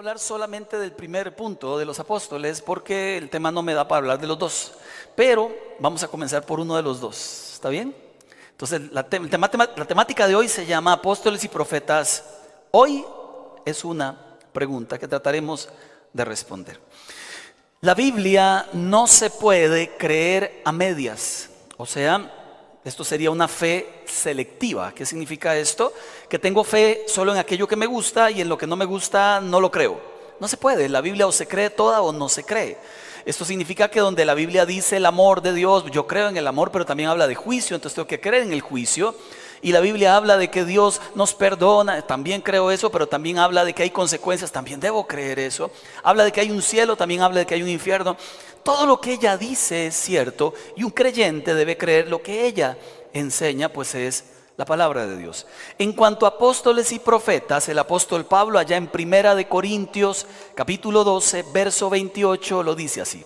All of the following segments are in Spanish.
hablar solamente del primer punto de los apóstoles porque el tema no me da para hablar de los dos. Pero vamos a comenzar por uno de los dos. ¿Está bien? Entonces, la, la temática de hoy se llama Apóstoles y Profetas. Hoy es una pregunta que trataremos de responder. La Biblia no se puede creer a medias. O sea, esto sería una fe selectiva. ¿Qué significa esto? Que tengo fe solo en aquello que me gusta y en lo que no me gusta no lo creo. No se puede. La Biblia o se cree toda o no se cree. Esto significa que donde la Biblia dice el amor de Dios, yo creo en el amor, pero también habla de juicio, entonces tengo que creer en el juicio. Y la Biblia habla de que Dios nos perdona, también creo eso, pero también habla de que hay consecuencias, también debo creer eso. Habla de que hay un cielo, también habla de que hay un infierno. Todo lo que ella dice es cierto y un creyente debe creer lo que ella enseña, pues es la palabra de Dios. En cuanto a apóstoles y profetas, el apóstol Pablo allá en Primera de Corintios, capítulo 12, verso 28 lo dice así.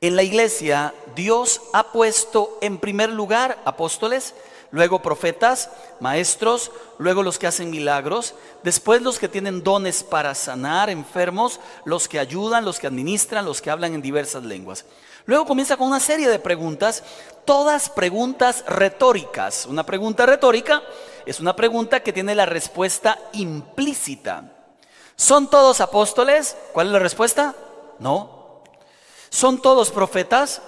En la iglesia Dios ha puesto en primer lugar apóstoles, luego profetas, maestros, luego los que hacen milagros, después los que tienen dones para sanar enfermos, los que ayudan, los que administran, los que hablan en diversas lenguas. Luego comienza con una serie de preguntas, todas preguntas retóricas. Una pregunta retórica es una pregunta que tiene la respuesta implícita. ¿Son todos apóstoles? ¿Cuál es la respuesta? No. ¿Son todos profetas?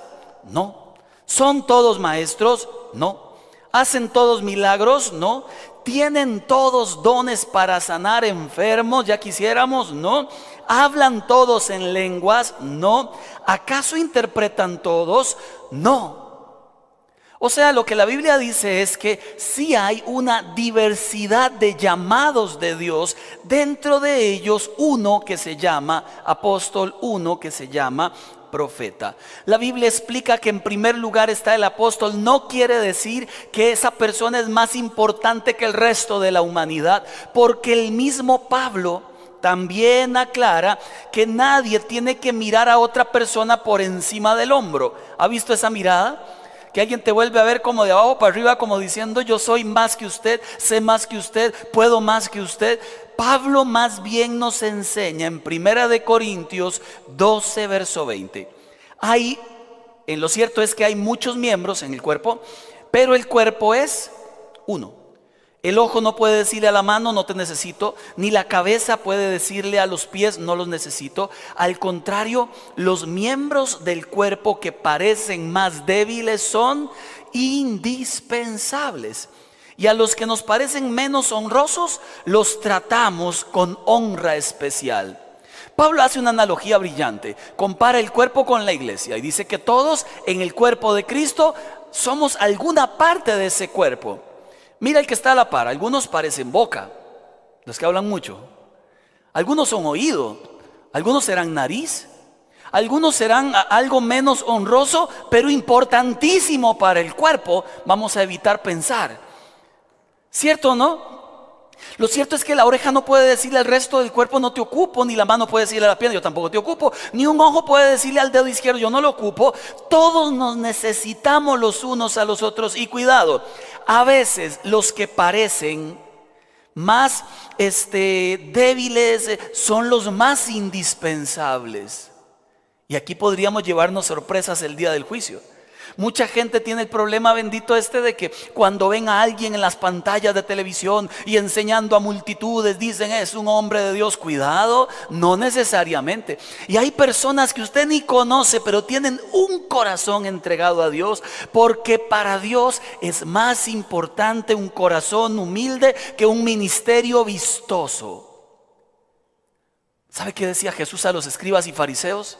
No. ¿Son todos maestros? No. ¿Hacen todos milagros? No. ¿Tienen todos dones para sanar enfermos? Ya quisiéramos, ¿no? ¿Hablan todos en lenguas? No. ¿Acaso interpretan todos? No. O sea, lo que la Biblia dice es que sí hay una diversidad de llamados de Dios, dentro de ellos uno que se llama apóstol, uno que se llama profeta. La Biblia explica que en primer lugar está el apóstol. No quiere decir que esa persona es más importante que el resto de la humanidad, porque el mismo Pablo también aclara que nadie tiene que mirar a otra persona por encima del hombro. ¿Ha visto esa mirada? Que alguien te vuelve a ver como de abajo para arriba, como diciendo yo soy más que usted, sé más que usted, puedo más que usted. Pablo más bien nos enseña en Primera de Corintios 12, verso 20. Hay, en lo cierto es que hay muchos miembros en el cuerpo, pero el cuerpo es uno. El ojo no puede decirle a la mano, no te necesito, ni la cabeza puede decirle a los pies, no los necesito. Al contrario, los miembros del cuerpo que parecen más débiles son indispensables. Y a los que nos parecen menos honrosos, los tratamos con honra especial. Pablo hace una analogía brillante, compara el cuerpo con la iglesia y dice que todos en el cuerpo de Cristo somos alguna parte de ese cuerpo. Mira el que está a la par, algunos parecen boca, los que hablan mucho. Algunos son oído, algunos serán nariz, algunos serán algo menos honroso, pero importantísimo para el cuerpo. Vamos a evitar pensar. ¿Cierto o no? Lo cierto es que la oreja no puede decirle al resto del cuerpo no te ocupo, ni la mano puede decirle a la pierna yo tampoco te ocupo, ni un ojo puede decirle al dedo izquierdo yo no lo ocupo. Todos nos necesitamos los unos a los otros y cuidado, a veces los que parecen más este, débiles son los más indispensables. Y aquí podríamos llevarnos sorpresas el día del juicio. Mucha gente tiene el problema bendito este de que cuando ven a alguien en las pantallas de televisión y enseñando a multitudes, dicen es un hombre de Dios. Cuidado, no necesariamente. Y hay personas que usted ni conoce, pero tienen un corazón entregado a Dios, porque para Dios es más importante un corazón humilde que un ministerio vistoso. ¿Sabe qué decía Jesús a los escribas y fariseos?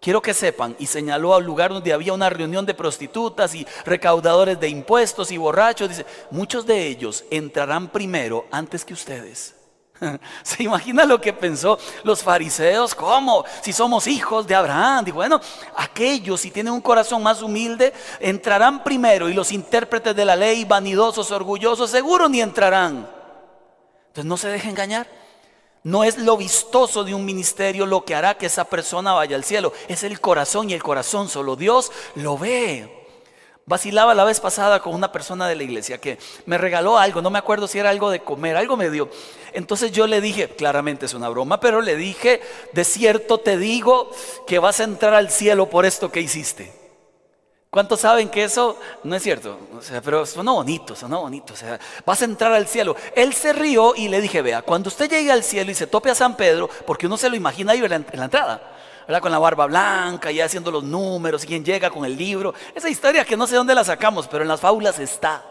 Quiero que sepan, y señaló al lugar donde había una reunión de prostitutas y recaudadores de impuestos y borrachos, dice, muchos de ellos entrarán primero antes que ustedes. ¿Se imagina lo que pensó los fariseos? ¿Cómo? Si somos hijos de Abraham. Dijo, bueno, aquellos si tienen un corazón más humilde entrarán primero y los intérpretes de la ley, vanidosos, orgullosos, seguro ni entrarán. Entonces no se deje engañar. No es lo vistoso de un ministerio lo que hará que esa persona vaya al cielo. Es el corazón y el corazón solo Dios lo ve. Vacilaba la vez pasada con una persona de la iglesia que me regaló algo, no me acuerdo si era algo de comer, algo me dio. Entonces yo le dije, claramente es una broma, pero le dije, de cierto te digo que vas a entrar al cielo por esto que hiciste. ¿Cuántos saben que eso no es cierto? O sea, pero sonó bonito, sonó bonito. O sea, vas a entrar al cielo. Él se rió y le dije, vea, cuando usted llegue al cielo y se tope a San Pedro, porque uno se lo imagina ahí en la, en la entrada. Con la barba blanca, ya haciendo los números, quién llega con el libro. Esa historia que no sé dónde la sacamos, pero en las fábulas está.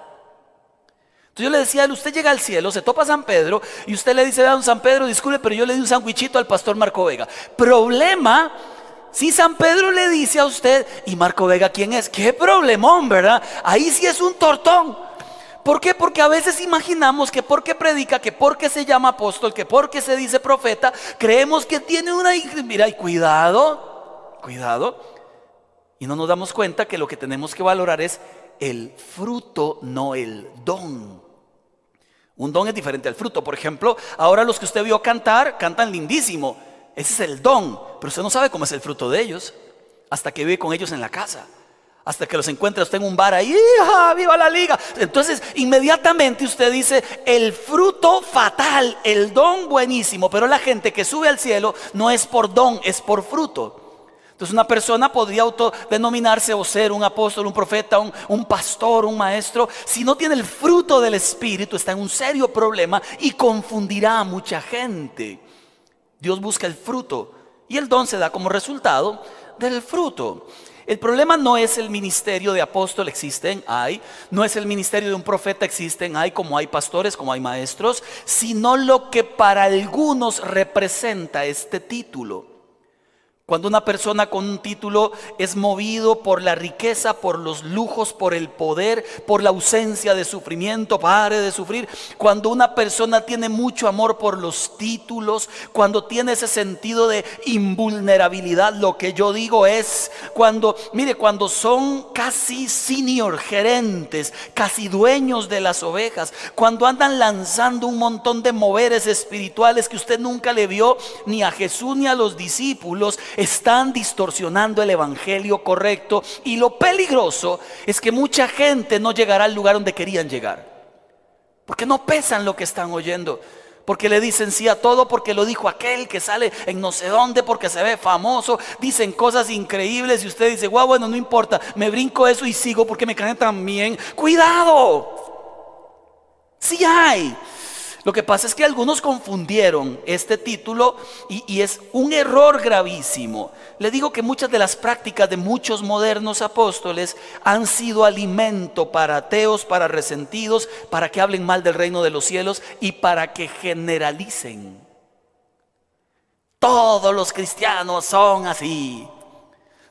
Entonces yo le decía a él, usted llega al cielo, se topa a San Pedro y usted le dice, a don San Pedro, disculpe, pero yo le di un sandwichito al pastor Marco Vega. Problema si San Pedro le dice a usted, ¿y Marco Vega quién es? Qué problemón, ¿verdad? Ahí sí es un tortón. ¿Por qué? Porque a veces imaginamos que porque predica, que porque se llama apóstol, que porque se dice profeta, creemos que tiene una... Mira, y cuidado, cuidado. Y no nos damos cuenta que lo que tenemos que valorar es el fruto, no el don. Un don es diferente al fruto. Por ejemplo, ahora los que usted vio cantar, cantan lindísimo. Ese es el don. Pero usted no sabe cómo es el fruto de ellos hasta que vive con ellos en la casa hasta que los encuentre usted en un bar ahí, ¡viva la liga! Entonces, inmediatamente usted dice, el fruto fatal, el don buenísimo, pero la gente que sube al cielo no es por don, es por fruto. Entonces una persona podría autodenominarse o ser un apóstol, un profeta, un, pastor, un maestro. Si no tiene el fruto del Espíritu, está en un serio problema y confundirá a mucha gente. Dios busca el fruto y el don se da como resultado del fruto. El problema no es el ministerio de apóstol, existen, hay. No es el ministerio de un profeta, existen, hay, como hay pastores, como hay maestros, sino lo que para algunos representa este título. Cuando una persona con un título es movido por la riqueza, por los lujos, por el poder, por la ausencia de sufrimiento, pare de sufrir. Cuando una persona tiene mucho amor por los títulos, cuando tiene ese sentido de invulnerabilidad, lo que yo digo es cuando, mire, cuando son casi senior gerentes, casi dueños de las ovejas, cuando andan lanzando un montón de moveres espirituales que usted nunca le vio ni a Jesús ni a los discípulos están distorsionando el evangelio correcto y lo peligroso es que mucha gente no llegará al lugar donde querían llegar. Porque no pesan lo que están oyendo. Porque le dicen sí a todo, porque lo dijo aquel que sale en no sé dónde, porque se ve famoso. Dicen cosas increíbles y usted dice, guau, bueno, no importa, me brinco eso y sigo porque me cae tan bien. Cuidado. Sí hay. Lo que pasa es que algunos confundieron este título y, es un error gravísimo. Le digo que muchas de las prácticas de muchos modernos apóstoles han sido alimento para ateos, para resentidos, para que hablen mal del reino de los cielos y para que generalicen. Todos los cristianos son así.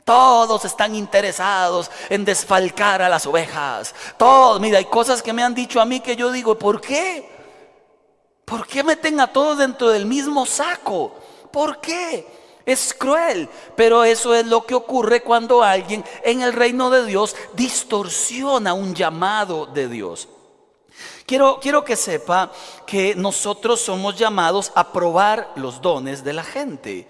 Todos están interesados en desfalcar a las ovejas. Todos, mira, hay cosas que me han dicho a mí que yo digo, ¿por qué? ¿Por qué meten a todos dentro del mismo saco? ¿Por qué? Es cruel, pero eso es lo que ocurre cuando alguien en el reino de Dios distorsiona un llamado de Dios. Quiero, quiero que sepa que nosotros somos llamados a probar los dones de la gente.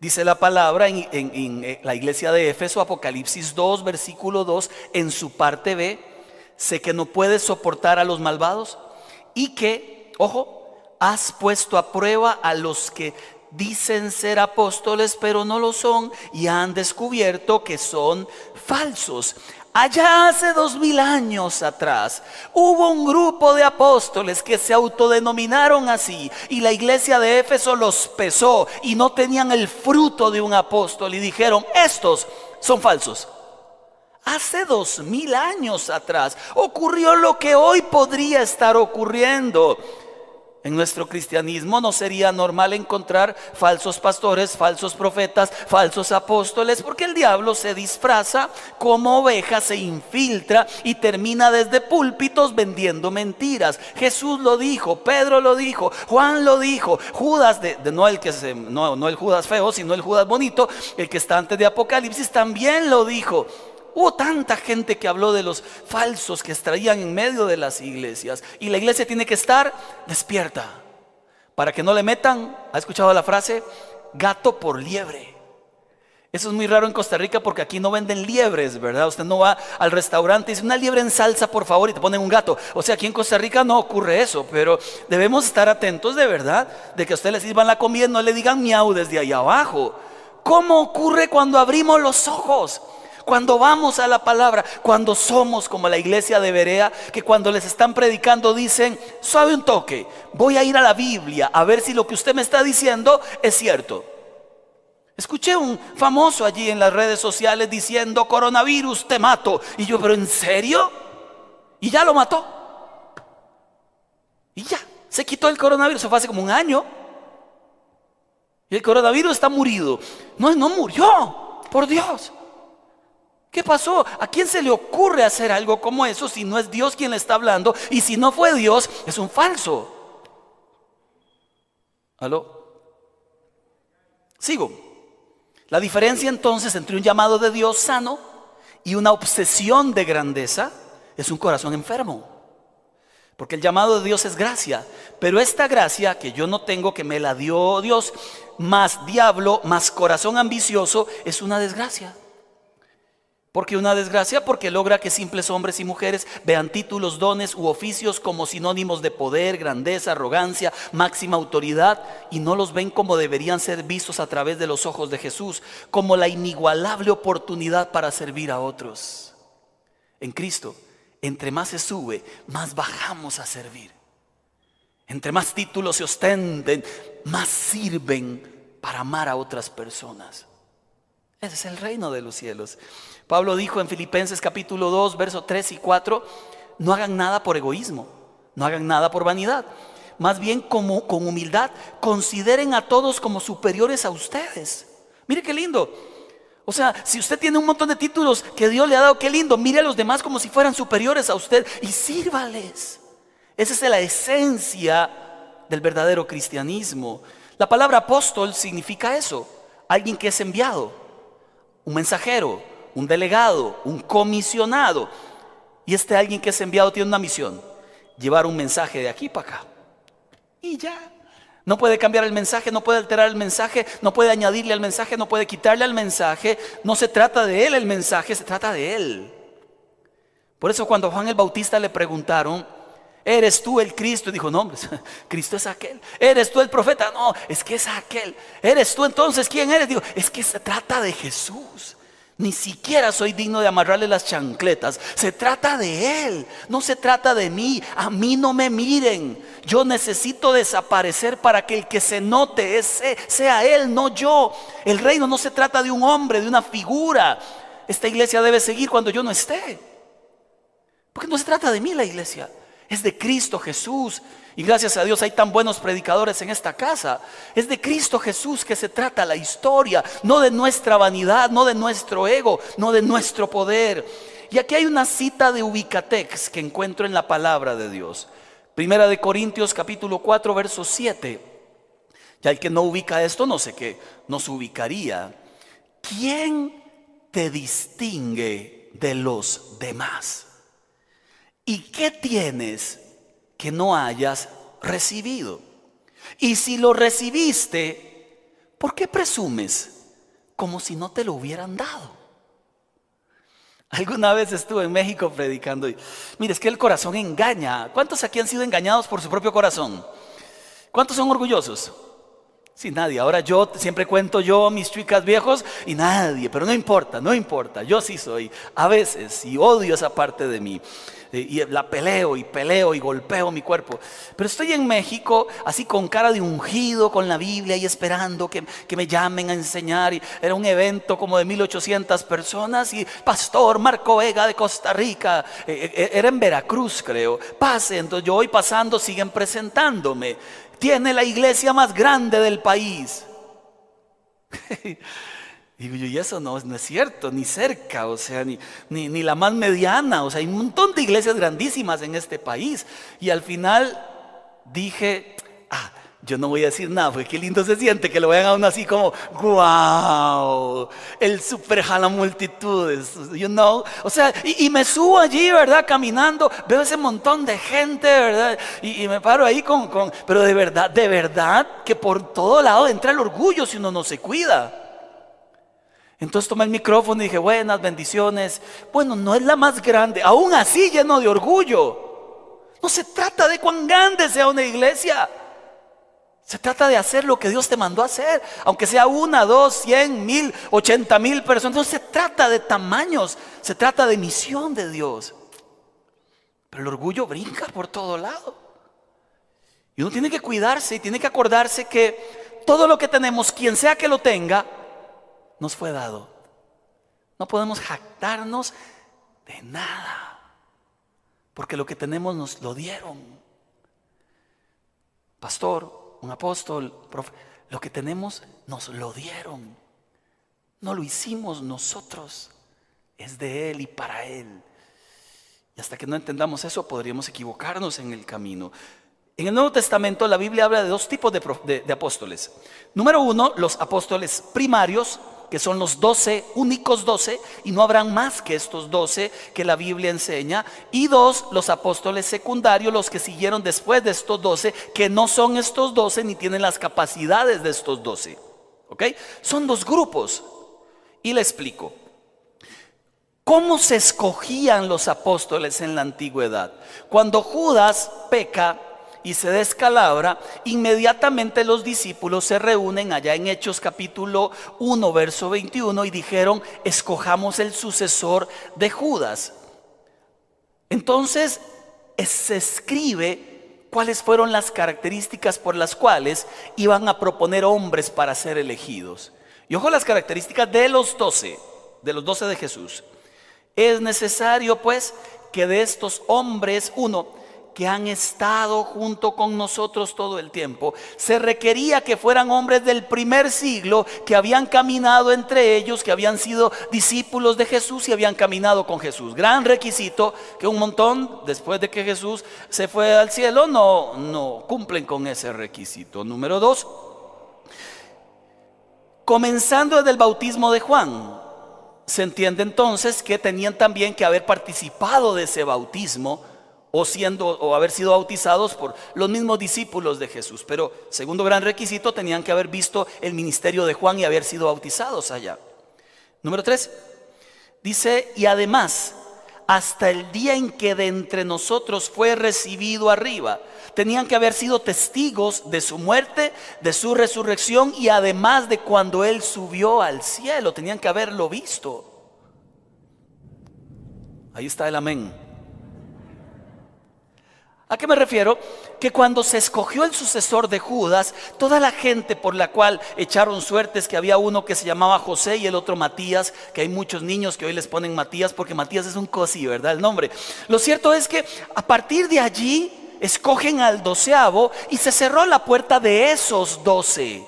Dice la palabra en, en, eh, la iglesia de Éfeso, Apocalipsis 2, versículo 2, en su parte B, sé que no puedes soportar a los malvados y que, ojo, has puesto a prueba a los que dicen ser apóstoles, pero no lo son, y han descubierto que son falsos. Allá hace dos mil años atrás hubo un grupo de apóstoles que se autodenominaron así y la iglesia de Éfeso los pesó y no tenían el fruto de un apóstol y dijeron, estos son falsos. Hace dos mil años atrás ocurrió lo que hoy podría estar ocurriendo. En nuestro cristianismo no sería normal encontrar falsos pastores, falsos profetas, falsos apóstoles, porque el diablo se disfraza como oveja, se infiltra y termina desde púlpitos vendiendo mentiras. Jesús lo dijo, Pedro lo dijo, Juan lo dijo, Judas, de, no, el que se, no, no el Judas feo, sino el Judas bonito, el que está antes de Apocalipsis, también lo dijo. Hubo tanta gente que habló de los falsos que extraían en medio de las iglesias. Y la iglesia tiene que estar despierta. Para que no le metan, ¿ha escuchado la frase? Gato por liebre. Eso es muy raro en Costa Rica porque aquí no venden liebres, ¿verdad? Usted no va al restaurante y dice una liebre en salsa, por favor, y te ponen un gato. O sea, aquí en Costa Rica no ocurre eso, pero debemos estar atentos de verdad de que a usted le sirvan la comida y no le digan miau desde ahí abajo. ¿Cómo ocurre cuando abrimos los ojos? Cuando vamos a la palabra, cuando somos como la iglesia de Berea, que cuando les están predicando dicen, suave un toque, voy a ir a la Biblia a ver si lo que usted me está diciendo es cierto. Escuché un famoso allí en las redes sociales diciendo, coronavirus, te mato. Y yo, pero ¿en serio? Y ya lo mató. Y ya, se quitó el coronavirus, eso fue hace como un año. Y el coronavirus está murido. No, no murió, por Dios. ¿Qué pasó? ¿A quién se le ocurre hacer algo como eso si no es Dios quien le está hablando? Y si no fue Dios, es un falso. ¿Aló? Sigo. La diferencia entonces entre un llamado de Dios sano y una obsesión de grandeza es un corazón enfermo. Porque el llamado de Dios es gracia. Pero esta gracia que yo no tengo, que me la dio Dios, más diablo, más corazón ambicioso, es una desgracia. Porque una desgracia, porque logra que simples hombres y mujeres vean títulos, dones u oficios como sinónimos de poder, grandeza, arrogancia, máxima autoridad y no los ven como deberían ser vistos a través de los ojos de Jesús, como la inigualable oportunidad para servir a otros. En Cristo, entre más se sube, más bajamos a servir. Entre más títulos se ostenten, más sirven para amar a otras personas. Ese es el reino de los cielos. Pablo dijo en Filipenses capítulo 2, versos 3 y 4, no hagan nada por egoísmo, no hagan nada por vanidad. Más bien como, con humildad, consideren a todos como superiores a ustedes. Mire qué lindo. O sea, si usted tiene un montón de títulos que Dios le ha dado, qué lindo, mire a los demás como si fueran superiores a usted y sírvales. Esa es la esencia del verdadero cristianismo. La palabra apóstol significa eso, alguien que es enviado, un mensajero, un delegado, un comisionado. Y este alguien que es enviado tiene una misión, llevar un mensaje de aquí para acá. Y ya. No puede cambiar el mensaje, no puede alterar el mensaje, no puede añadirle al mensaje, no puede quitarle al mensaje. No se trata de él el mensaje, se trata de él. Por eso cuando Juan el Bautista le preguntaron, ¿eres tú el Cristo? Y dijo, no, hombre, Cristo es aquel. ¿Eres tú el profeta? No, es que es aquel. ¿Eres tú entonces quién eres? Digo, es que se trata de Jesús. Ni siquiera soy digno de amarrarle las chancletas. Se trata de Él, no se trata de mí. A mí no me miren. Yo necesito desaparecer para que el que se note ese, sea Él, no yo. El reino no se trata de un hombre, de una figura. Esta iglesia debe seguir cuando yo no esté. Porque no se trata de mí la iglesia es de Cristo Jesús. Y gracias a Dios hay tan buenos predicadores en esta casa. Es de Cristo Jesús que se trata la historia, no de nuestra vanidad, no de nuestro ego, no de nuestro poder. Y aquí hay una cita de Ubicatex que encuentro en la palabra de Dios. Primera de Corintios capítulo 4 verso 7. Ya el que no ubica esto no sé qué nos ubicaría. ¿Quién te distingue de los demás? ¿Y qué tienes que no hayas recibido? Y si lo recibiste, ¿por qué presumes como si no te lo hubieran dado? Alguna vez estuve en México predicando y mire, es que el corazón engaña. ¿Cuántos aquí han sido engañados por su propio corazón? ¿Cuántos son orgullosos? Sí, nadie. Ahora yo siempre cuento yo mis chicas viejos y nadie, pero no importa, no importa. Yo sí soy a veces y odio esa parte de mí y la peleo y peleo y golpeo mi cuerpo. Pero estoy en México así con cara de ungido con la Biblia y esperando que, que me llamen a enseñar. Era un evento como de 1800 personas y pastor Marco Vega de Costa Rica, eh, eh, era en Veracruz creo, pase, entonces yo voy pasando, siguen presentándome. Tiene la iglesia más grande del país. Digo yo, y eso no, no, es cierto, ni cerca, o sea, ni, ni, la más mediana, o sea, hay un montón de iglesias grandísimas en este país. Y al final dije, ah, yo no voy a decir nada, porque qué lindo se siente que lo vean a uno así como, wow, el super jala multitudes, you know. O sea, y, me subo allí, ¿verdad? Caminando, veo ese montón de gente, ¿verdad? Y, y, me paro ahí con, con, pero de verdad, de verdad que por todo lado entra el orgullo si uno no se cuida. Entonces tomé el micrófono y dije, buenas bendiciones. Bueno, no es la más grande, aún así lleno de orgullo. No se trata de cuán grande sea una iglesia. Se trata de hacer lo que Dios te mandó a hacer, aunque sea una, dos, cien, mil, ochenta mil personas. No se trata de tamaños, se trata de misión de Dios. Pero el orgullo brinca por todo lado. Y uno tiene que cuidarse y tiene que acordarse que todo lo que tenemos, quien sea que lo tenga, nos fue dado. No podemos jactarnos de nada, porque lo que tenemos nos lo dieron. Pastor, un apóstol, lo que tenemos nos lo dieron. No lo hicimos nosotros, es de Él y para Él. Y hasta que no entendamos eso podríamos equivocarnos en el camino. En el Nuevo Testamento la Biblia habla de dos tipos de apóstoles. Número uno, los apóstoles primarios, que son los doce, únicos doce, y no habrán más que estos doce que la Biblia enseña. Y dos, los apóstoles secundarios, los que siguieron después de estos doce, que no son estos doce ni tienen las capacidades de estos doce. ¿Ok? Son dos grupos. Y le explico. ¿Cómo se escogían los apóstoles en la antigüedad? Cuando Judas peca, y se descalabra, inmediatamente los discípulos se reúnen allá en Hechos capítulo 1, verso 21 y dijeron, escojamos el sucesor de Judas. Entonces se escribe cuáles fueron las características por las cuales iban a proponer hombres para ser elegidos. Y ojo las características de los doce, de los doce de Jesús. Es necesario pues que de estos hombres, uno, que han estado junto con nosotros todo el tiempo, se requería que fueran hombres del primer siglo, que habían caminado entre ellos, que habían sido discípulos de Jesús y habían caminado con Jesús. Gran requisito que un montón, después de que Jesús se fue al cielo, no, no cumplen con ese requisito. Número dos, comenzando desde el bautismo de Juan. Se entiende entonces que tenían también que haber participado de ese bautismo o siendo o haber sido bautizados por los mismos discípulos de Jesús. Pero segundo gran requisito tenían que haber visto el ministerio de Juan y haber sido bautizados allá. Número tres, dice, y además, hasta el día en que de entre nosotros fue recibido arriba, tenían que haber sido testigos de su muerte, de su resurrección y además de cuando Él subió al cielo, tenían que haberlo visto. Ahí está el amén. ¿A qué me refiero? Que cuando se escogió el sucesor de Judas, toda la gente por la cual echaron suertes, que había uno que se llamaba José y el otro Matías, que hay muchos niños que hoy les ponen Matías porque Matías es un cosí, ¿verdad? El nombre. Lo cierto es que a partir de allí escogen al doceavo y se cerró la puerta de esos doce.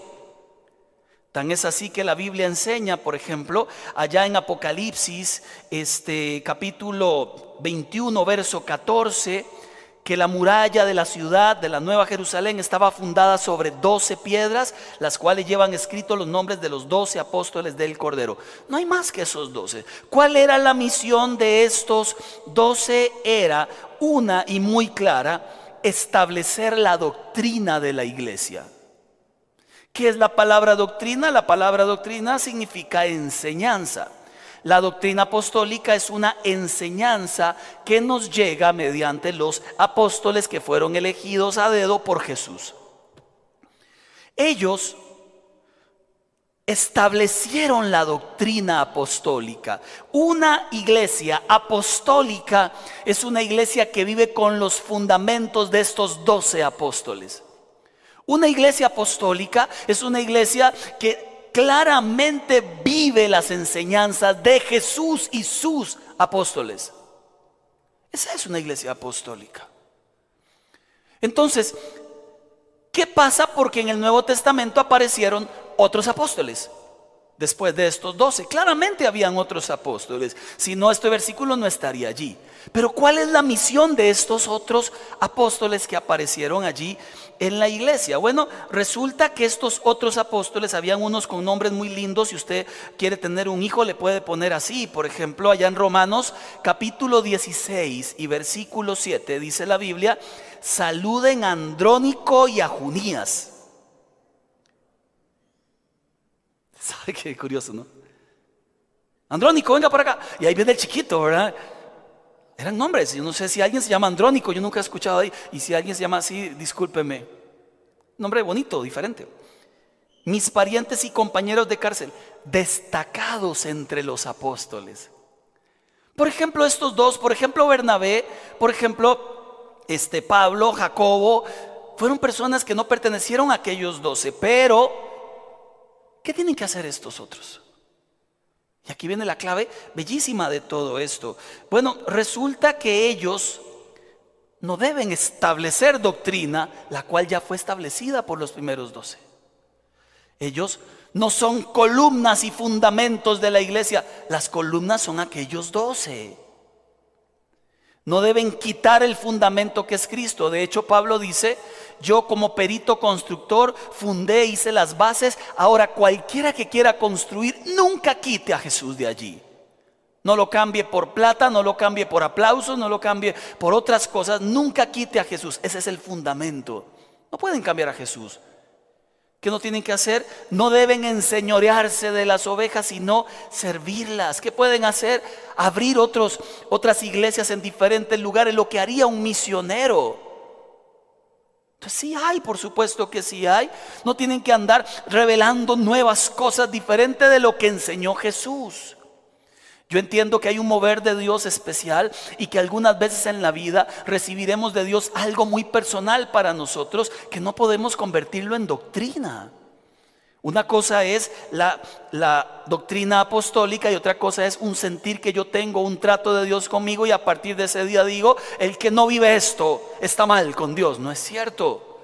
Tan es así que la Biblia enseña, por ejemplo, allá en Apocalipsis, este capítulo 21, verso 14, que la muralla de la ciudad de la Nueva Jerusalén estaba fundada sobre doce piedras, las cuales llevan escritos los nombres de los doce apóstoles del Cordero. No hay más que esos doce. ¿Cuál era la misión de estos doce? Era una y muy clara, establecer la doctrina de la iglesia. ¿Qué es la palabra doctrina? La palabra doctrina significa enseñanza. La doctrina apostólica es una enseñanza que nos llega mediante los apóstoles que fueron elegidos a dedo por Jesús. Ellos establecieron la doctrina apostólica. Una iglesia apostólica es una iglesia que vive con los fundamentos de estos doce apóstoles. Una iglesia apostólica es una iglesia que claramente vive las enseñanzas de Jesús y sus apóstoles. Esa es una iglesia apostólica. Entonces, ¿qué pasa? Porque en el Nuevo Testamento aparecieron otros apóstoles. Después de estos doce, claramente habían otros apóstoles. Si no, este versículo no estaría allí. Pero ¿cuál es la misión de estos otros apóstoles que aparecieron allí en la iglesia? Bueno, resulta que estos otros apóstoles, habían unos con nombres muy lindos, si usted quiere tener un hijo le puede poner así, por ejemplo, allá en Romanos capítulo 16 y versículo 7 dice la Biblia, saluden a Andrónico y a Junías. ¿Sabe qué curioso, no? Andrónico, venga para acá. Y ahí viene el chiquito, ¿verdad? Eran nombres. Yo no sé si alguien se llama Andrónico, yo nunca he escuchado ahí. Y si alguien se llama así, discúlpeme. Nombre bonito, diferente. Mis parientes y compañeros de cárcel, destacados entre los apóstoles. Por ejemplo, estos dos, por ejemplo, Bernabé, por ejemplo, este Pablo, Jacobo, fueron personas que no pertenecieron a aquellos doce, pero ¿qué tienen que hacer estos otros? Y aquí viene la clave bellísima de todo esto. Bueno, resulta que ellos no deben establecer doctrina, la cual ya fue establecida por los primeros doce. Ellos no son columnas y fundamentos de la iglesia, las columnas son aquellos doce. No deben quitar el fundamento que es Cristo. De hecho, Pablo dice, yo como perito constructor fundé, hice las bases. Ahora cualquiera que quiera construir, nunca quite a Jesús de allí. No lo cambie por plata, no lo cambie por aplausos, no lo cambie por otras cosas. Nunca quite a Jesús. Ese es el fundamento. No pueden cambiar a Jesús. ¿Qué no tienen que hacer? No deben enseñorearse de las ovejas, sino servirlas. ¿Qué pueden hacer? Abrir otros, otras iglesias en diferentes lugares, lo que haría un misionero. Entonces sí hay, por supuesto que sí hay. No tienen que andar revelando nuevas cosas diferentes de lo que enseñó Jesús. Yo entiendo que hay un mover de Dios especial y que algunas veces en la vida recibiremos de Dios algo muy personal para nosotros que no podemos convertirlo en doctrina. Una cosa es la, doctrina apostólica y otra cosa es un sentir que yo tengo, un trato de Dios conmigo y a partir de ese día digo, el que no vive esto está mal con Dios. No es cierto.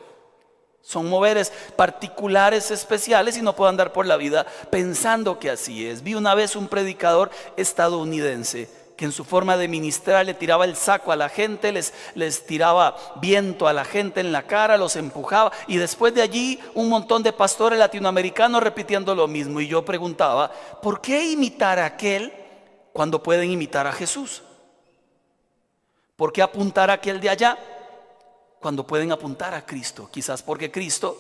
Son moveres particulares, especiales y no puedo andar por la vida pensando que así es. Vi una vez un predicador estadounidense que en su forma de ministrar le tiraba el saco a la gente, les, les tiraba viento a la gente en la cara, los empujaba y después de allí un montón de pastores latinoamericanos repitiendo lo mismo. Y yo preguntaba, ¿por qué imitar a aquel cuando pueden imitar a Jesús? ¿Por qué apuntar a aquel de allá? cuando pueden apuntar a Cristo. Quizás porque Cristo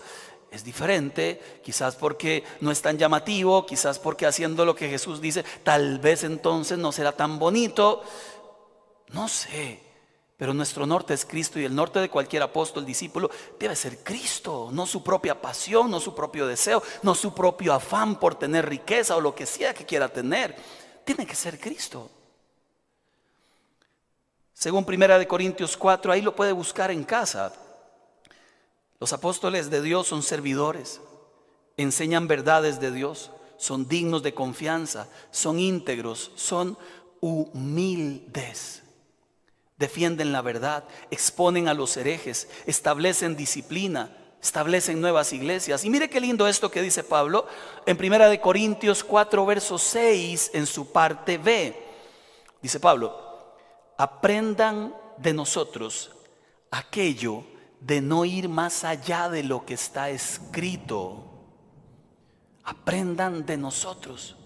es diferente, quizás porque no es tan llamativo, quizás porque haciendo lo que Jesús dice, tal vez entonces no será tan bonito. No sé, pero nuestro norte es Cristo y el norte de cualquier apóstol, discípulo, debe ser Cristo, no su propia pasión, no su propio deseo, no su propio afán por tener riqueza o lo que sea que quiera tener. Tiene que ser Cristo. Según Primera de Corintios 4, ahí lo puede buscar en casa. Los apóstoles de Dios son servidores, enseñan verdades de Dios, son dignos de confianza, son íntegros, son humildes. Defienden la verdad, exponen a los herejes, establecen disciplina, establecen nuevas iglesias. Y mire qué lindo esto que dice Pablo en Primera de Corintios 4 verso 6 en su parte B. Dice Pablo, aprendan de nosotros aquello de no ir más allá de lo que está escrito. Aprendan de nosotros.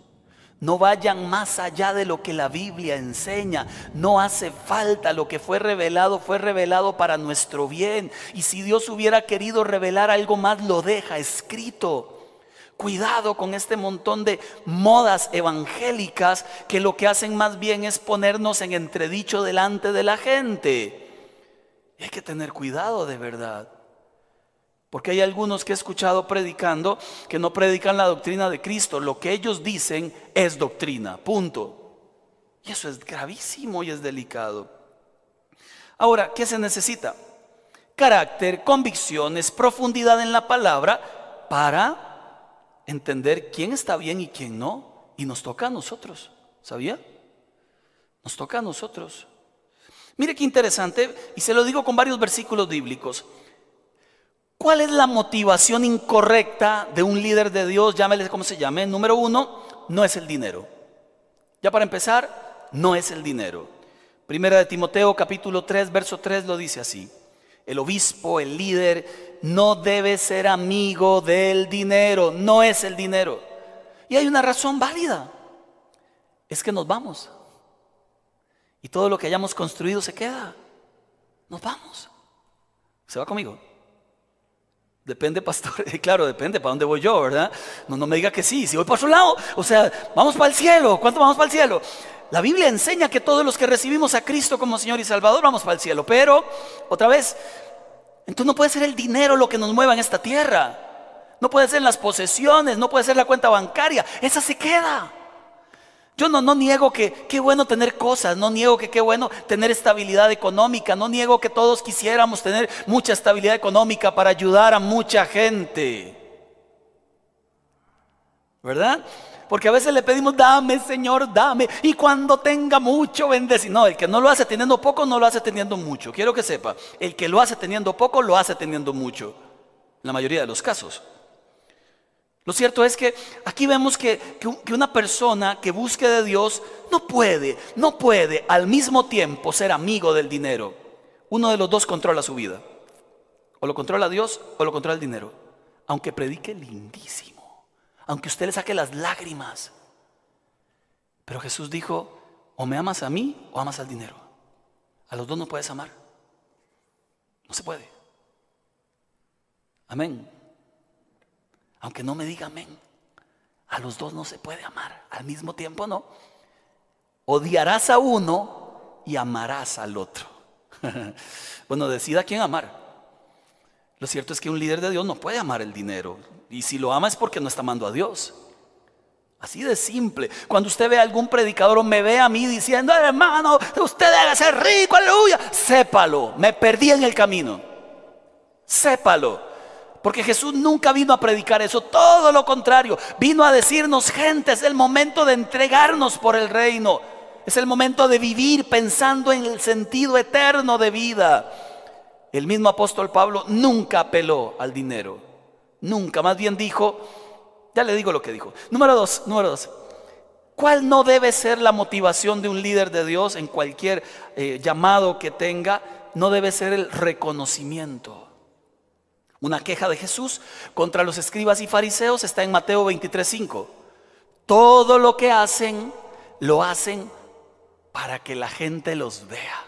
No vayan más allá de lo que la Biblia enseña. No hace falta. Lo que fue revelado fue revelado para nuestro bien. Y si Dios hubiera querido revelar algo más, lo deja escrito. Cuidado con este montón de modas evangélicas que lo que hacen más bien es ponernos en entredicho delante de la gente. Y hay que tener cuidado de verdad. Porque hay algunos que he escuchado predicando que no predican la doctrina de Cristo. Lo que ellos dicen es doctrina, punto. Y eso es gravísimo y es delicado. Ahora, ¿qué se necesita? Carácter, convicciones, profundidad en la palabra para entender quién está bien y quién no. Y nos toca a nosotros, ¿sabía? Nos toca a nosotros. Mire qué interesante, y se lo digo con varios versículos bíblicos. ¿Cuál es la motivación incorrecta de un líder de Dios? Llámele como se llame. Número uno, no es el dinero. Ya para empezar, no es el dinero. Primera de Timoteo capítulo 3, verso 3 lo dice así. El obispo, el líder, no debe ser amigo del dinero, no es el dinero. Y hay una razón válida, es que nos vamos. Y todo lo que hayamos construido se queda. Nos vamos. ¿Se va conmigo? Depende, pastor. Claro, depende para dónde voy yo, ¿verdad? No, no me diga que sí. Si voy para su lado, o sea, vamos para el cielo. ¿Cuánto vamos para el cielo? La Biblia enseña que todos los que recibimos a Cristo como Señor y Salvador vamos para el cielo. Pero, otra vez, entonces no puede ser el dinero lo que nos mueva en esta tierra. No puede ser las posesiones, no puede ser la cuenta bancaria. Esa se queda. Yo no, niego que qué bueno tener cosas, no niego que qué bueno tener estabilidad económica, no niego que todos quisiéramos tener mucha estabilidad económica para ayudar a mucha gente. ¿Verdad? Porque a veces le pedimos, dame Señor, dame. Y cuando tenga mucho, bendecir. No, el que no lo hace teniendo poco, no lo hace teniendo mucho. Quiero que sepa, el que lo hace teniendo poco, lo hace teniendo mucho. La mayoría de los casos. Lo cierto es que aquí vemos que, que, una persona que busque de Dios no puede, no puede al mismo tiempo ser amigo del dinero. Uno de los dos controla su vida. O lo controla Dios o lo controla el dinero. Aunque predique lindísimo. Aunque usted le saque las lágrimas. Pero Jesús dijo, o me amas a mí o amas al dinero. A los dos no puedes amar. No se puede. Amén. Aunque no me diga amén. A los dos no se puede amar. Al mismo tiempo no. Odiarás a uno y amarás al otro. bueno, decida quién amar. Lo cierto es que un líder de Dios no puede amar el dinero. Y si lo ama es porque no está amando a Dios. Así de simple. Cuando usted ve a algún predicador o me ve a mí diciendo, hermano, usted debe ser rico, aleluya, sépalo, me perdí en el camino. Sépalo. Porque Jesús nunca vino a predicar eso, todo lo contrario, vino a decirnos, gente, es el momento de entregarnos por el reino, es el momento de vivir pensando en el sentido eterno de vida. El mismo apóstol Pablo nunca apeló al dinero, nunca, más bien dijo, ya le digo lo que dijo. Número dos, número dos. ¿Cuál no debe ser la motivación de un líder de Dios en cualquier eh, llamado que tenga? No debe ser el reconocimiento. Una queja de Jesús contra los escribas y fariseos está en Mateo 23:5. Todo lo que hacen, lo hacen para que la gente los vea.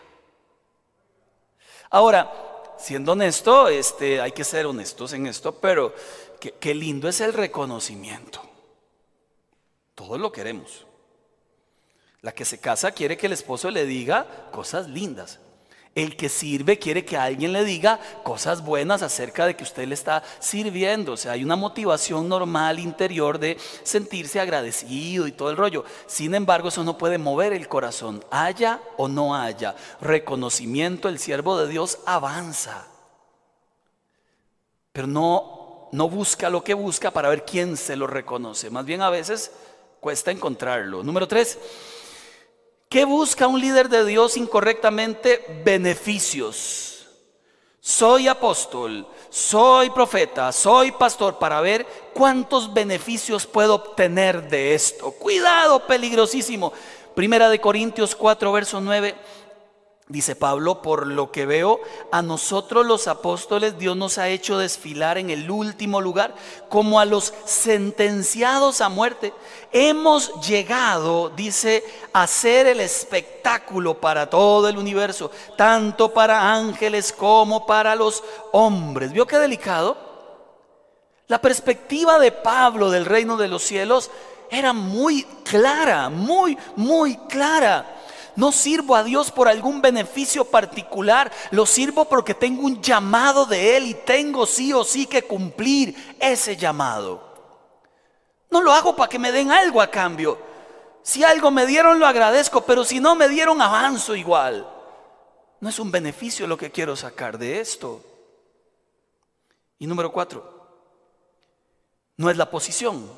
Ahora, siendo honesto, este, hay que ser honestos en esto, pero qué, qué lindo es el reconocimiento. Todos lo queremos. La que se casa quiere que el esposo le diga cosas lindas. El que sirve quiere que alguien le diga cosas buenas acerca de que usted le está sirviendo. O sea, hay una motivación normal interior de sentirse agradecido y todo el rollo. Sin embargo, eso no puede mover el corazón. Haya o no haya reconocimiento, el siervo de Dios avanza. Pero no, no busca lo que busca para ver quién se lo reconoce. Más bien a veces cuesta encontrarlo. Número tres. ¿Qué busca un líder de Dios incorrectamente? Beneficios. Soy apóstol, soy profeta, soy pastor para ver cuántos beneficios puedo obtener de esto. Cuidado, peligrosísimo. Primera de Corintios 4, verso 9. Dice Pablo, por lo que veo, a nosotros los apóstoles Dios nos ha hecho desfilar en el último lugar, como a los sentenciados a muerte. Hemos llegado, dice, a ser el espectáculo para todo el universo, tanto para ángeles como para los hombres. ¿Vio qué delicado? La perspectiva de Pablo del reino de los cielos era muy clara, muy, muy clara. No sirvo a Dios por algún beneficio particular, lo sirvo porque tengo un llamado de Él y tengo sí o sí que cumplir ese llamado. No lo hago para que me den algo a cambio. Si algo me dieron, lo agradezco, pero si no me dieron, avanzo igual. No es un beneficio lo que quiero sacar de esto. Y número cuatro, no es la posición.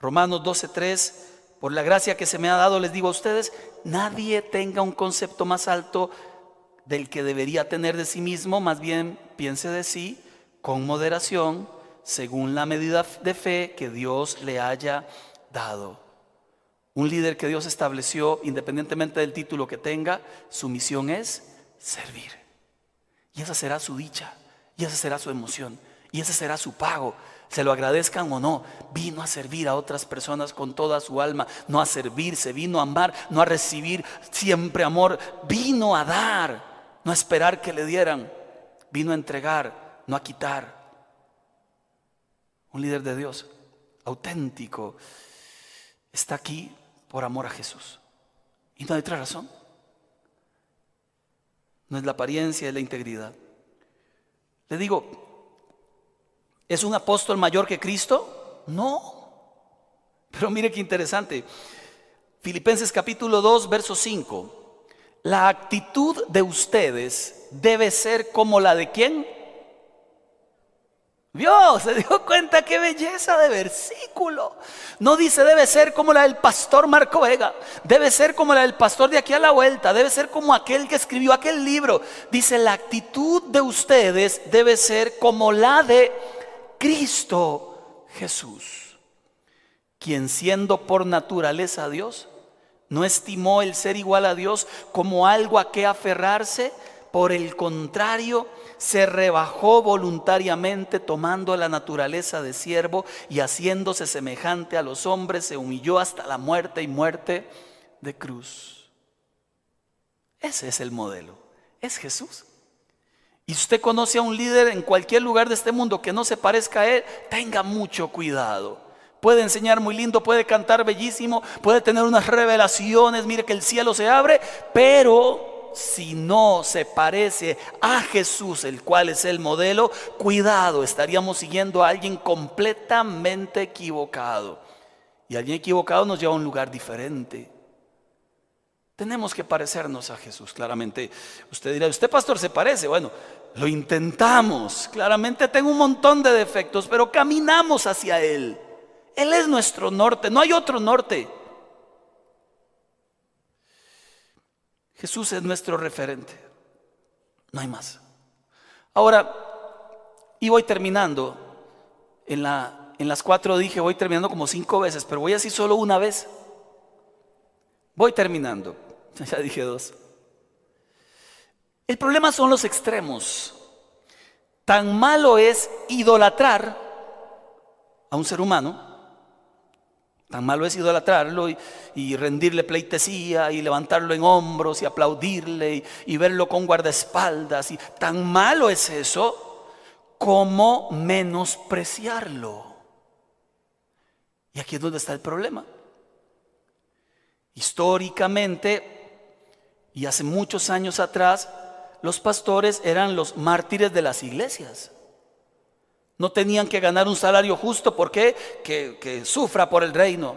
Romanos 12:3 por la gracia que se me ha dado, les digo a ustedes, nadie tenga un concepto más alto del que debería tener de sí mismo, más bien piense de sí con moderación, según la medida de fe que Dios le haya dado. Un líder que Dios estableció, independientemente del título que tenga, su misión es servir. Y esa será su dicha, y esa será su emoción, y ese será su pago se lo agradezcan o no, vino a servir a otras personas con toda su alma, no a servirse, vino a amar, no a recibir siempre amor, vino a dar, no a esperar que le dieran, vino a entregar, no a quitar. un líder de Dios, auténtico, está aquí por amor a Jesús. Y no hay otra razón. No es la apariencia, es la integridad. Le digo, ¿es un apóstol mayor que Cristo? No. Pero mire qué interesante. Filipenses capítulo 2, verso 5. La actitud de ustedes debe ser como la de quién? Vio, se dio cuenta qué belleza de versículo. No dice debe ser como la del pastor Marco Vega, debe ser como la del pastor de aquí a la vuelta, debe ser como aquel que escribió aquel libro. Dice la actitud de ustedes debe ser como la de Cristo Jesús, quien siendo por naturaleza Dios, no estimó el ser igual a Dios como algo a que aferrarse, por el contrario, se rebajó voluntariamente tomando la naturaleza de siervo y haciéndose semejante a los hombres, se humilló hasta la muerte y muerte de cruz. Ese es el modelo, es Jesús. Y si usted conoce a un líder en cualquier lugar de este mundo que no se parezca a él, tenga mucho cuidado. Puede enseñar muy lindo, puede cantar bellísimo, puede tener unas revelaciones, mire que el cielo se abre, pero si no se parece a Jesús, el cual es el modelo, cuidado, estaríamos siguiendo a alguien completamente equivocado. Y alguien equivocado nos lleva a un lugar diferente. Tenemos que parecernos a Jesús, claramente. Usted dirá, ¿usted pastor se parece? Bueno, lo intentamos. Claramente tengo un montón de defectos, pero caminamos hacia Él. Él es nuestro norte, no hay otro norte. Jesús es nuestro referente. No hay más. Ahora, y voy terminando. En, en las cuatro dije, voy terminando como cinco veces, pero voy así solo una vez. Voy terminando. Ya dije dos. El problema son los extremos. Tan malo es idolatrar a un ser humano Tan malo es idolatrarlo y, rendirle pleitesía y levantarlo en hombros y aplaudirle y, y verlo con guardaespaldas. Y tan malo es eso como menospreciarlo. Y aquí es donde está el problema. Históricamente, y hace muchos años atrás, los pastores eran los mártires de las iglesias. No tenían que ganar un salario justo porque que, que sufra por el reino.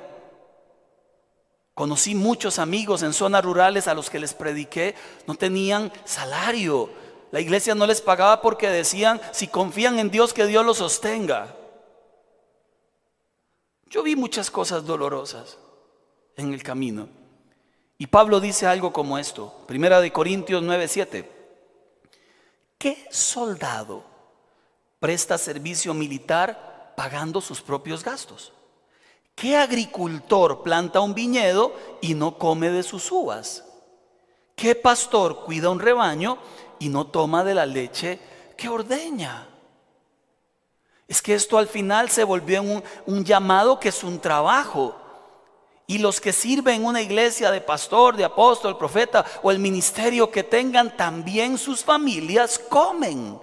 Conocí muchos amigos en zonas rurales a los que les prediqué, no tenían salario. La iglesia no les pagaba porque decían, si confían en Dios, que Dios los sostenga. Yo vi muchas cosas dolorosas en el camino. Y Pablo dice algo como esto, Primera de Corintios 9:7. ¿Qué soldado presta servicio militar pagando sus propios gastos? ¿Qué agricultor planta un viñedo y no come de sus uvas? ¿Qué pastor cuida un rebaño y no toma de la leche que ordeña? Es que esto al final se volvió un, un llamado que es un trabajo. Y los que sirven en una iglesia de pastor, de apóstol, profeta o el ministerio que tengan, también sus familias comen.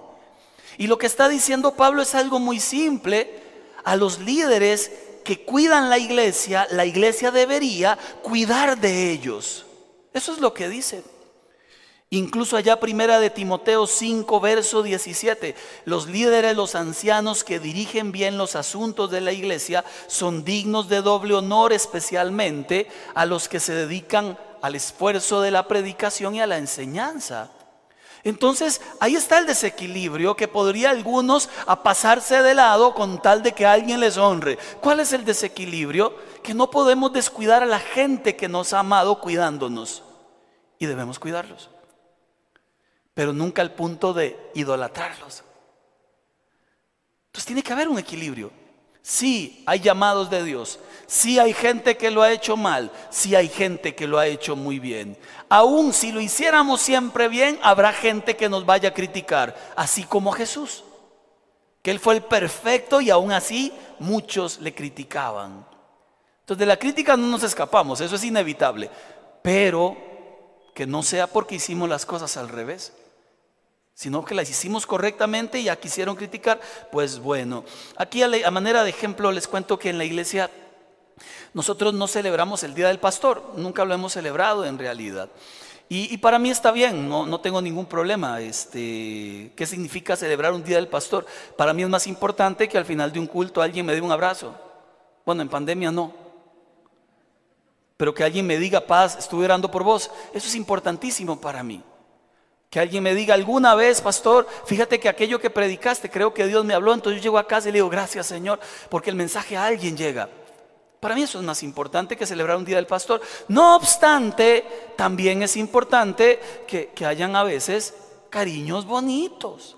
Y lo que está diciendo Pablo es algo muy simple. A los líderes que cuidan la iglesia, la iglesia debería cuidar de ellos. Eso es lo que dice. Incluso allá primera de Timoteo 5, verso 17, los líderes, los ancianos que dirigen bien los asuntos de la iglesia son dignos de doble honor, especialmente a los que se dedican al esfuerzo de la predicación y a la enseñanza. Entonces ahí está el desequilibrio que podría algunos a pasarse de lado con tal de que alguien les honre. ¿Cuál es el desequilibrio? Que no podemos descuidar a la gente que nos ha amado cuidándonos. Y debemos cuidarlos. Pero nunca al punto de idolatrarlos. Entonces tiene que haber un equilibrio. Sí, hay llamados de Dios. Sí hay gente que lo ha hecho mal. Sí hay gente que lo ha hecho muy bien. Aún si lo hiciéramos siempre bien, habrá gente que nos vaya a criticar. Así como Jesús. Que Él fue el perfecto y aún así muchos le criticaban. Entonces de la crítica no nos escapamos, eso es inevitable. Pero que no sea porque hicimos las cosas al revés. Sino que las hicimos correctamente y ya quisieron criticar, pues bueno. Aquí a, manera de ejemplo les cuento que en la iglesia nosotros no celebramos el Día del Pastor, nunca lo hemos celebrado en realidad. Y, para mí está bien, no, no, tengo ningún problema. Este, ¿Qué significa celebrar un Día del Pastor? Para mí es más importante que al final de un culto alguien me dé un abrazo. Bueno, en pandemia no. Pero que alguien me diga paz, estuve orando por vos, eso es importantísimo para mí. Que alguien me diga alguna vez, pastor, fíjate que aquello que predicaste, creo que Dios me habló, entonces yo llego a casa y le digo, gracias Señor, porque el mensaje a alguien llega. Para mí eso es más importante que celebrar un día del pastor. No obstante, también es importante que, que hayan a veces cariños bonitos.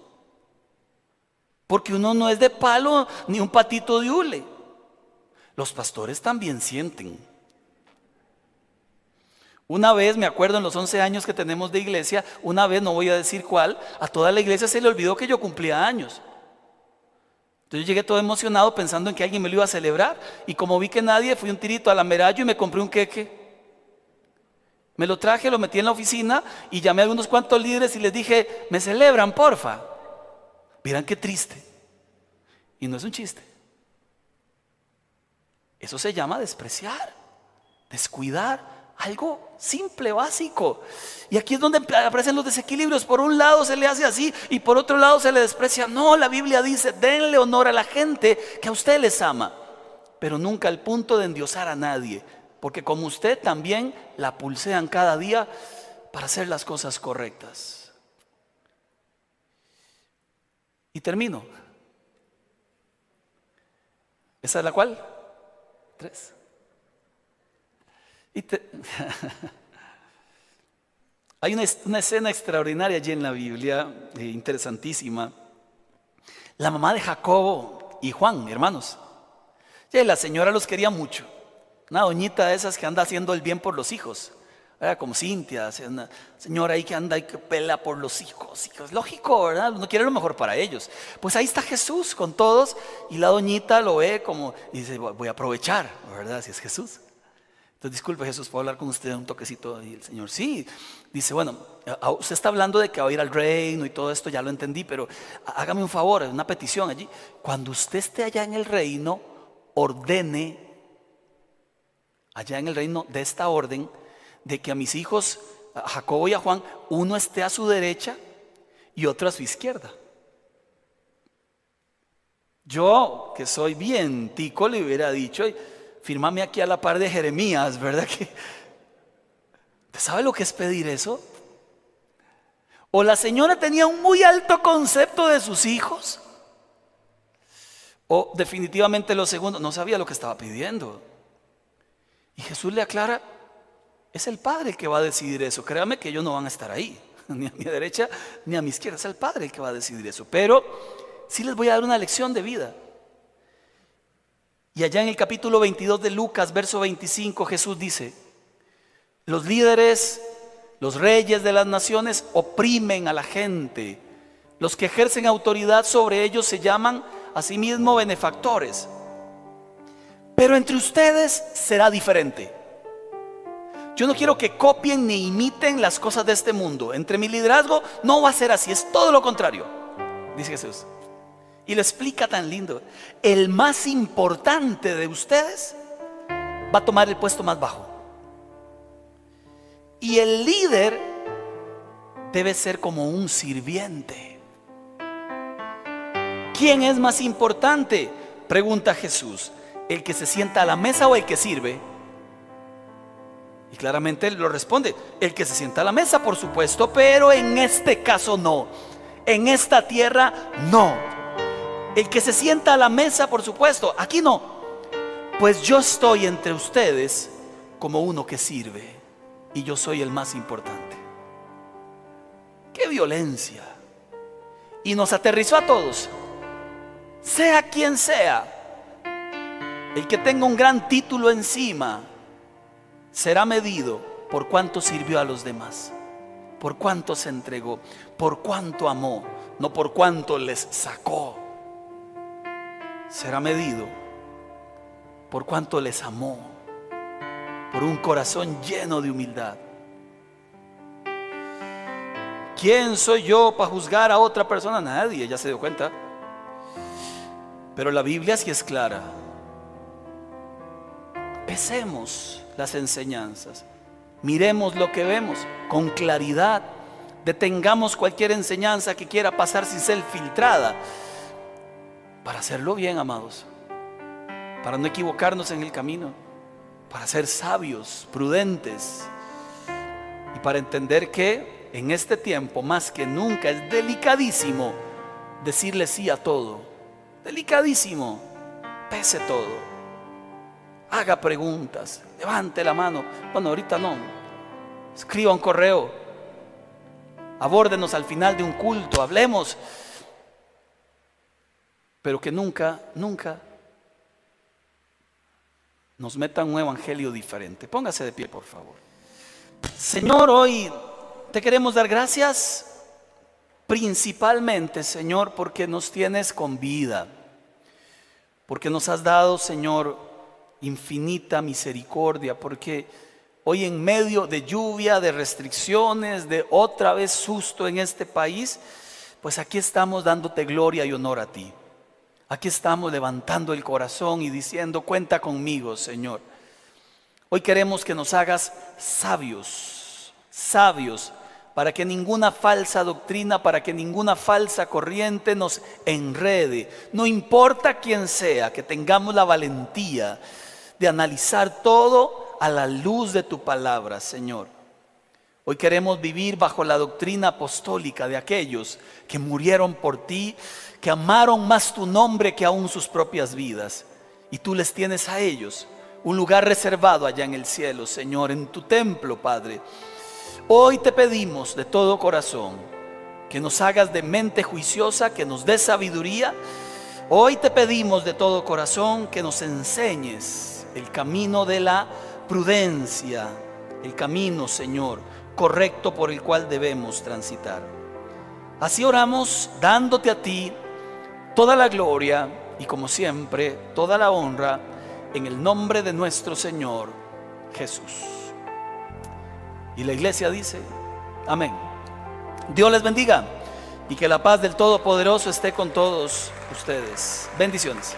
Porque uno no es de palo ni un patito de hule. Los pastores también sienten. Una vez, me acuerdo en los 11 años que tenemos de iglesia, una vez, no voy a decir cuál, a toda la iglesia se le olvidó que yo cumplía años. Entonces llegué todo emocionado pensando en que alguien me lo iba a celebrar. Y como vi que nadie, fui un tirito a la Merayo y me compré un queque. Me lo traje, lo metí en la oficina y llamé a unos cuantos líderes y les dije, me celebran, porfa. Miran qué triste. Y no es un chiste. Eso se llama despreciar, descuidar algo simple, básico. Y aquí es donde aparecen los desequilibrios. Por un lado se le hace así y por otro lado se le desprecia. No, la Biblia dice, denle honor a la gente que a usted les ama, pero nunca al punto de endiosar a nadie. Porque como usted también la pulsean cada día para hacer las cosas correctas. Y termino. ¿Esa es la cual? Tres. Hay una, escena extraordinaria allí en la Biblia, eh, interesantísima. La mamá de Jacobo y Juan, hermanos. la señora los quería mucho. Una doñita de esas que anda haciendo el bien por los hijos. Era como Cintia, una señora ahí que anda y que pela por los hijos. Es lógico, ¿verdad? No quiere lo mejor para ellos. Pues ahí está Jesús con todos y la doñita lo ve como y dice, voy a aprovechar, ¿verdad? Si es Jesús. Entonces, disculpe Jesús, ¿puedo hablar con usted un toquecito? Y el Señor, sí. Dice, bueno, usted está hablando de que va a ir al reino y todo esto, ya lo entendí, pero hágame un favor, una petición allí. Cuando usted esté allá en el reino, ordene, allá en el reino de esta orden, de que a mis hijos, a Jacobo y a Juan, uno esté a su derecha y otro a su izquierda. Yo, que soy bien tico, le hubiera dicho, firmame aquí a la par de Jeremías, ¿verdad? Que, sabe lo que es pedir eso? O la señora tenía un muy alto concepto de sus hijos. O definitivamente lo segundo, no sabía lo que estaba pidiendo. Y Jesús le aclara, es el Padre el que va a decidir eso. Créame que ellos no van a estar ahí, ni a mi derecha ni a mi izquierda. Es el Padre el que va a decidir eso. Pero sí les voy a dar una lección de vida. Y allá en el capítulo 22 de Lucas, verso 25, Jesús dice, los líderes, los reyes de las naciones oprimen a la gente. Los que ejercen autoridad sobre ellos se llaman a sí mismos benefactores. Pero entre ustedes será diferente. Yo no quiero que copien ni imiten las cosas de este mundo. Entre mi liderazgo no va a ser así, es todo lo contrario, dice Jesús. Y lo explica tan lindo. El más importante de ustedes va a tomar el puesto más bajo. Y el líder debe ser como un sirviente. ¿Quién es más importante? Pregunta Jesús. ¿El que se sienta a la mesa o el que sirve? Y claramente él lo responde, el que se sienta a la mesa, por supuesto, pero en este caso no. En esta tierra no. El que se sienta a la mesa, por supuesto, aquí no. Pues yo estoy entre ustedes como uno que sirve y yo soy el más importante. Qué violencia. Y nos aterrizó a todos. Sea quien sea, el que tenga un gran título encima será medido por cuánto sirvió a los demás, por cuánto se entregó, por cuánto amó, no por cuánto les sacó será medido por cuanto les amó, por un corazón lleno de humildad. ¿Quién soy yo para juzgar a otra persona? Nadie, ya se dio cuenta. Pero la Biblia sí es clara. Pesemos las enseñanzas. Miremos lo que vemos con claridad. Detengamos cualquier enseñanza que quiera pasar sin ser filtrada. Para hacerlo bien, amados. Para no equivocarnos en el camino. Para ser sabios, prudentes. Y para entender que en este tiempo, más que nunca, es delicadísimo decirle sí a todo. Delicadísimo. Pese todo. Haga preguntas. Levante la mano. Bueno, ahorita no. Escriba un correo. Abórdenos al final de un culto. Hablemos. Pero que nunca, nunca nos metan un evangelio diferente. Póngase de pie, por favor. Señor, hoy te queremos dar gracias principalmente, Señor, porque nos tienes con vida. Porque nos has dado, Señor, infinita misericordia, porque hoy en medio de lluvia, de restricciones, de otra vez susto en este país, pues aquí estamos dándote gloria y honor a ti. Aquí estamos levantando el corazón y diciendo, cuenta conmigo, Señor. Hoy queremos que nos hagas sabios, sabios, para que ninguna falsa doctrina, para que ninguna falsa corriente nos enrede. No importa quién sea, que tengamos la valentía de analizar todo a la luz de tu palabra, Señor. Hoy queremos vivir bajo la doctrina apostólica de aquellos que murieron por ti, que amaron más tu nombre que aún sus propias vidas. Y tú les tienes a ellos un lugar reservado allá en el cielo, Señor, en tu templo, Padre. Hoy te pedimos de todo corazón que nos hagas de mente juiciosa, que nos des sabiduría. Hoy te pedimos de todo corazón que nos enseñes el camino de la prudencia, el camino, Señor, correcto por el cual debemos transitar. Así oramos dándote a ti toda la gloria y como siempre toda la honra en el nombre de nuestro Señor Jesús. Y la iglesia dice, amén. Dios les bendiga y que la paz del Todopoderoso esté con todos ustedes. Bendiciones.